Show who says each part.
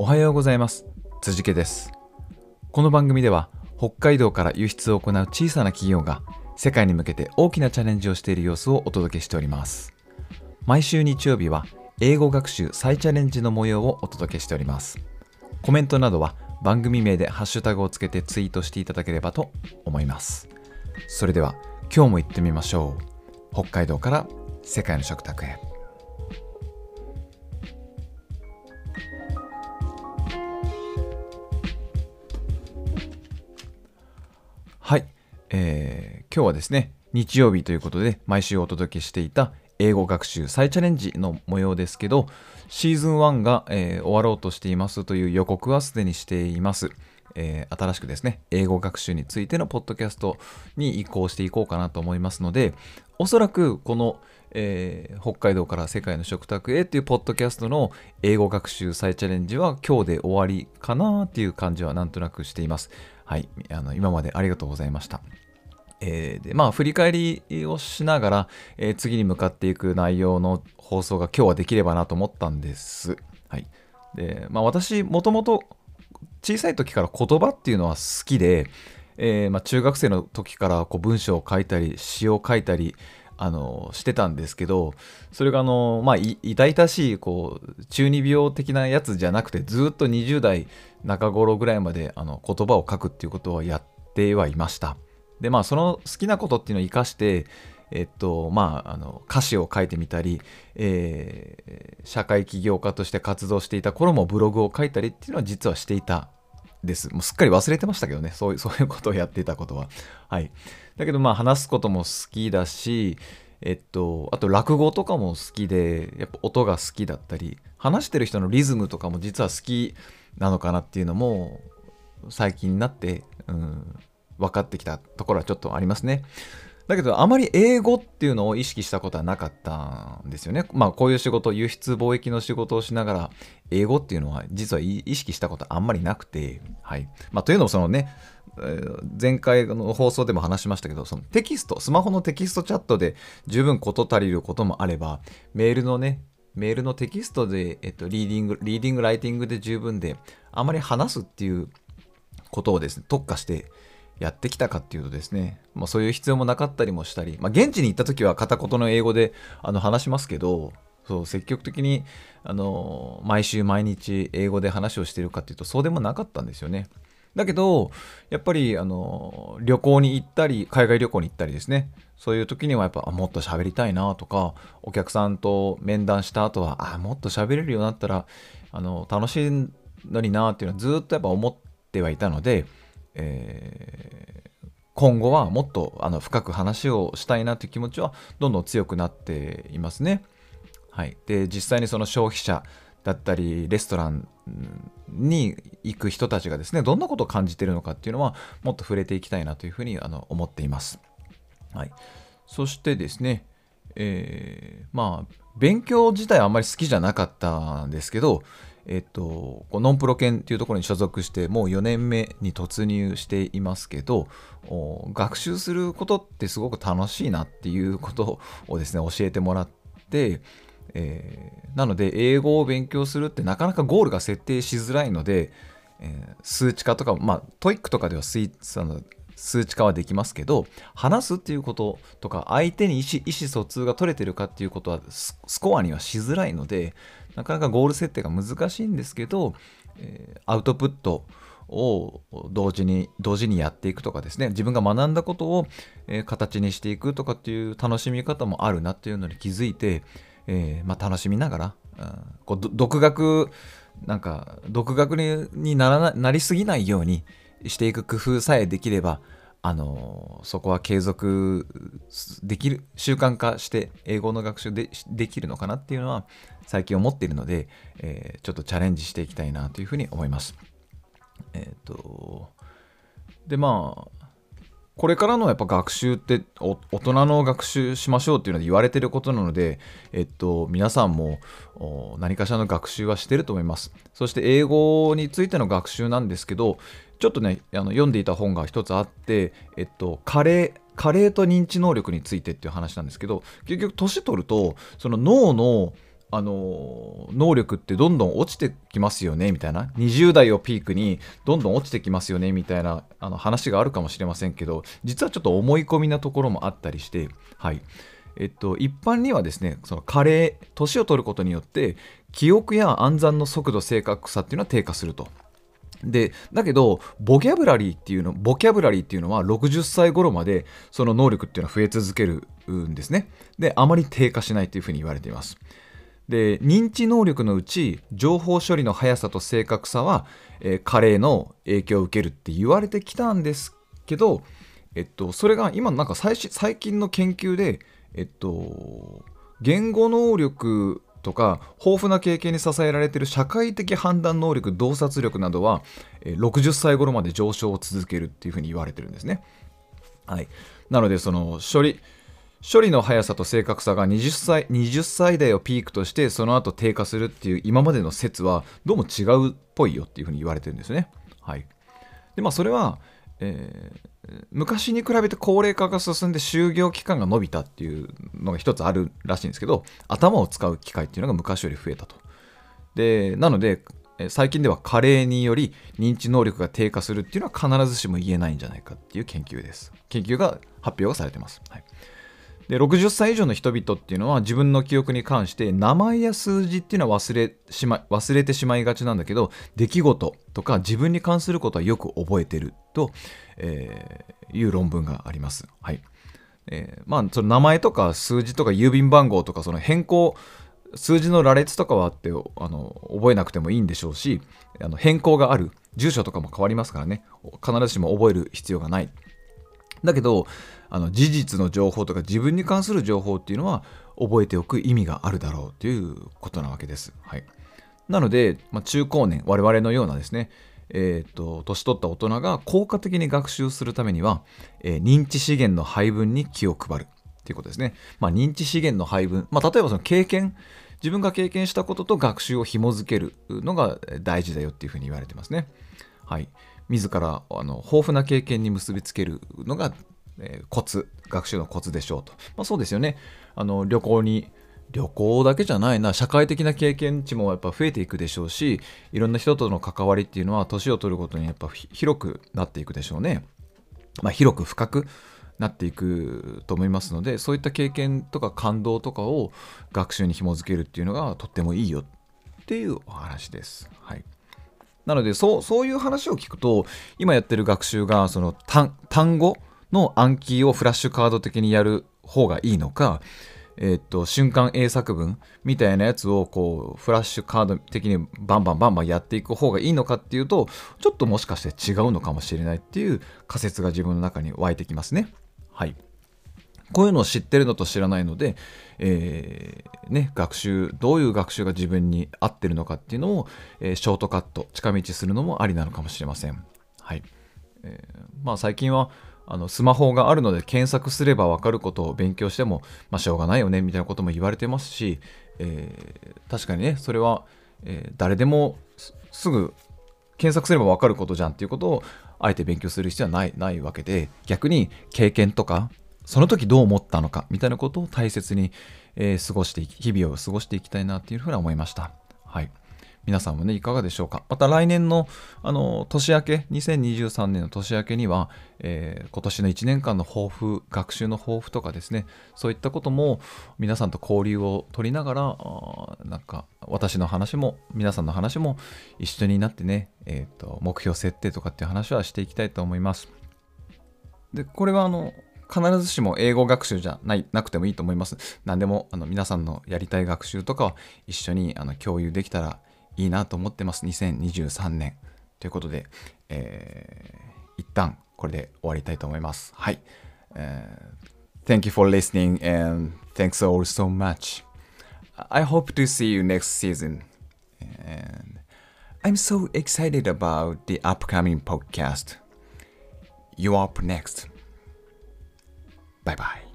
Speaker 1: おはようございます。辻家です。この番組では北海道から輸出を行う小さな企業が世界に向けて大きなチャレンジをしている様子をお届けしております。毎週日曜日は英語学習再チャレンジの模様をお届けしております。コメントなどは番組名でハッシュタグをつけてツイートしていただければと思います。それでは今日も行ってみましょう。北海道から世界の食卓へ。えー、今日はですね日曜日ということで毎週お届けしていた英語学習再チャレンジの模様ですけどシーズン1が、えー、終わろうとしていますという予告はすでにしています、えー、新しくですね英語学習についてのポッドキャストに移行していこうかなと思いますのでおそらくこのえー、北海道から世界の食卓へっていうポッドキャストの英語学習再チャレンジは今日で終わりかなっていう感じはなんとなくしています。はい、あの今までありがとうございました。えー、でまあ振り返りをしながら、えー、次に向かっていく内容の放送が今日はできればなと思ったんです。はい。で、まあ私もともと小さい時から言葉っていうのは好きで、えー、まあ、中学生の時からこう文章を書いたり詩を書いたり、あのしてたんですけどそれがあのまあ痛々しいこう中二病的なやつじゃなくてずっと20代中頃ぐらいまであの言葉を書くっていうことをやってはいましたでまあその好きなことっていうのを生かしてえっとまあ、あの歌詞を書いてみたり、えー、社会起業家として活動していた頃もブログを書いたりっていうのは実はしていたです。もうすっかり忘れてましたけどね。そういう、そういうことをやっていたことは。はい。だけどまあ話すことも好きだし、えっと、あと落語とかも好きで、やっぱ音が好きだったり、話してる人のリズムとかも実は好きなのかなっていうのも、最近になって、うん、分かってきたところはちょっとありますね。だけど、あまり英語っていうのを意識したことはなかったんですよね。まあ、こういう仕事、輸出貿易の仕事をしながら、英語っていうのは実は意識したことあんまりなくて、はい。まあ、というのも、そのね、前回の放送でも話しましたけど、そのテキスト、スマホのテキストチャットで十分事足りることもあれば、メールのね、メールのテキストで、えっと、リーディング、リーディング、ライティングで十分で、あまり話すっていうことをですね、特化してやってきたかっていうとですね、まあ、そういう必要もなかったりもしたり、まあ、現地に行った時は片言の英語であの話しますけど、そう積極的にあの毎週毎日英語で話をしてるかっていうとそうでもなかったんですよね。だけどやっぱりあの旅行に行ったり海外旅行に行ったりですねそういう時にはやっぱもっと喋りたいなとかお客さんと面談した後はあもっと喋れるようになったらあの楽しいのになっていうのはずっとやっぱ思ってはいたのでえ、今後はもっとあの深く話をしたいなという気持ちはどんどん強くなっていますね。はい、で実際にその消費者だったりレストランに行く人たちがですねどんなことを感じているのかっていうのはもっと触れていきたいなというふうにあの思っています。はい、そしてですね、えー、まあ勉強自体はあんまり好きじゃなかったんですけど、えっと、ノンプロ研っていうところに所属してもう4年目に突入していますけど学習することってすごく楽しいなっていうことをですね教えてもらって、えー、なので英語を勉強するってなかなかゴールが設定しづらいので、え、数値化とかまあ TOEIC とかではスイあの数値化はできますけど話すっていうこととか相手に意思意思疎通が取れてるかっていうことはスコアにはしづらいのでなかなかゴール設定が難しいんですけど、えー、アウトプットを同時に同時にやっていくとかですね自分が学んだことを、えー、形にしていくとかっていう楽しみ方もあるなっていうのに気づいて、えー、まあ、楽しみながら、うん、こう独学なんか独学にならななりすぎないようにしていく工夫さえできればあのそこは継続できる習慣化して英語の学習でできるのかなっていうのは最近思っているので、えー、ちょっとチャレンジしていきたいなというふうに思います。えっ、ー、とでまあこれからのやっぱ学習って大人の学習しましょうっていうので言われてることなので、えっと、皆さんも何かしらの学習はしてると思います。そして英語についての学習なんですけど、ちょっとね、あの読んでいた本が一つあって、えっと、加齢、加齢と認知能力についてっていう話なんですけど、結局年取ると、その脳のあの能力ってどんどん落ちてきますよねみたいな。20代をピークにどんどん落ちてきますよねみたいなあの話があるかもしれませんけど実はちょっと思い込みなところもあったりしてはい。えっと、一般にはですねその加齢年を取ることによって記憶や暗算の速度正確さっていうのは低下すると。でだけどボキャブラリーっていうのボキャブラリーっていうのは60歳頃までその能力っていうのは増え続けるんですね。であまり低下しないというふうに言われています。で認知能力のうち情報処理の速さと正確さは、えー、加齢の影響を受けるって言われてきたんですけど、えっと、それが今なんか最最近の研究で、えっと、言語能力とか豊富な経験に支えられている社会的判断能力洞察力などは60歳頃まで上昇を続けるっていうふうに言われてるんですね。はい、なのでその処理処理の速さと正確さが20歳 ,20 歳代をピークとしてその後低下するっていう今までの説はどうも違うっぽいよっていうふうに言われてるんですね。はい、でまあそれは、えー、昔に比べて高齢化が進んで就業期間が延びたっていうのが一つあるらしいんですけど頭を使う機会っていうのが昔より増えたと。でなので最近では加齢により認知能力が低下するっていうのは必ずしも言えないんじゃないかっていう研究です。研究が発表がされてます。はいで60歳以上の人々っていうのは自分の記憶に関して名前や数字っていうのは忘れしま忘れてしまいがちなんだけど出来事とか自分に関することはよく覚えてると、えー、いう論文があります。はい。えー、まあその名前とか数字とか郵便番号とかその変更数字の羅列とかはあってあの覚えなくてもいいんでしょうしあの変更がある住所とかも変わりますからね。必ずしも覚える必要がない。だけどあの事実の情報とか自分に関する情報っていうのは覚えておく意味があるだろうということなわけです。はい、なので、まあ、中高年我々のようなですねえーと、年取った大人が効果的に学習するためには、えー、認知資源の配分に気を配るということですね。まあ、認知資源の配分、まあ、例えばその経験自分が経験したことと学習を紐づけるのが大事だよっていうふうに言われてますね。はい、自らあの豊富な経験に結びつけるのがえー、コツ学習のコツでしょうと、まあ、そうですよね。あの旅行に旅行だけじゃないな。社会的な経験値もやっぱ増えていくでしょうしいろんな人との関わりっていうのは年を取るごとにやっぱ広くなっていくでしょうね、まあ、広く深くなっていくと思いますのでそういった経験とか感動とかを学習に紐づけるっていうのがとってもいいよっていうお話です。はい。なのでそうそういう話を聞くと今やってる学習がその単語の暗記をフラッシュカード的にやる方がいいのか、えー、っと、瞬間英作文みたいなやつをこう、フラッシュカード的にバンバンバンバンやっていく方がいいのかっていうと、ちょっともしかして違うのかもしれないっていう仮説が自分の中に湧いてきますね。はい。こういうのを知ってるのと知らないので、えー、ね、学習、どういう学習が自分に合ってるのかっていうのを、えー、ショートカット、近道するのもありなのかもしれません。はい。えー、まあ最近は、あのスマホがあるので検索すれば分かることを勉強しても、まあ、しょうがないよねみたいなことも言われてますし、えー、確かにねそれは、えー、誰でもすぐ検索すれば分かることじゃんっていうことをあえて勉強する必要はないないわけで逆に経験とかその時どう思ったのかみたいなことを大切に、えー、過ごして日々を過ごしていきたいなっていうふうに思いました。はい皆さんもね、いかがでしょうか？また来年のあの年明け、2023年の年明けには、えー、今年の1年間の抱負、学習の抱負とかですね、そういったことも皆さんと交流を取りながら、なんか私の話も、皆さんの話も一緒になってね、えーと、目標設定とかっていう話はしていきたいと思います。で、これはあの、必ずしも英語学習じゃないなくてもいいと思います。何でもあの皆さんのやりたい学習とかを一緒にあの共有できたらいいなと思ってます。2023年。ということで、えー、一旦これで終わりたいと思います。はい。Uh, thank you for listening and thanks all so much. I hope to see you next season. And I'm so excited about the upcoming podcast. You are up next. 拜拜。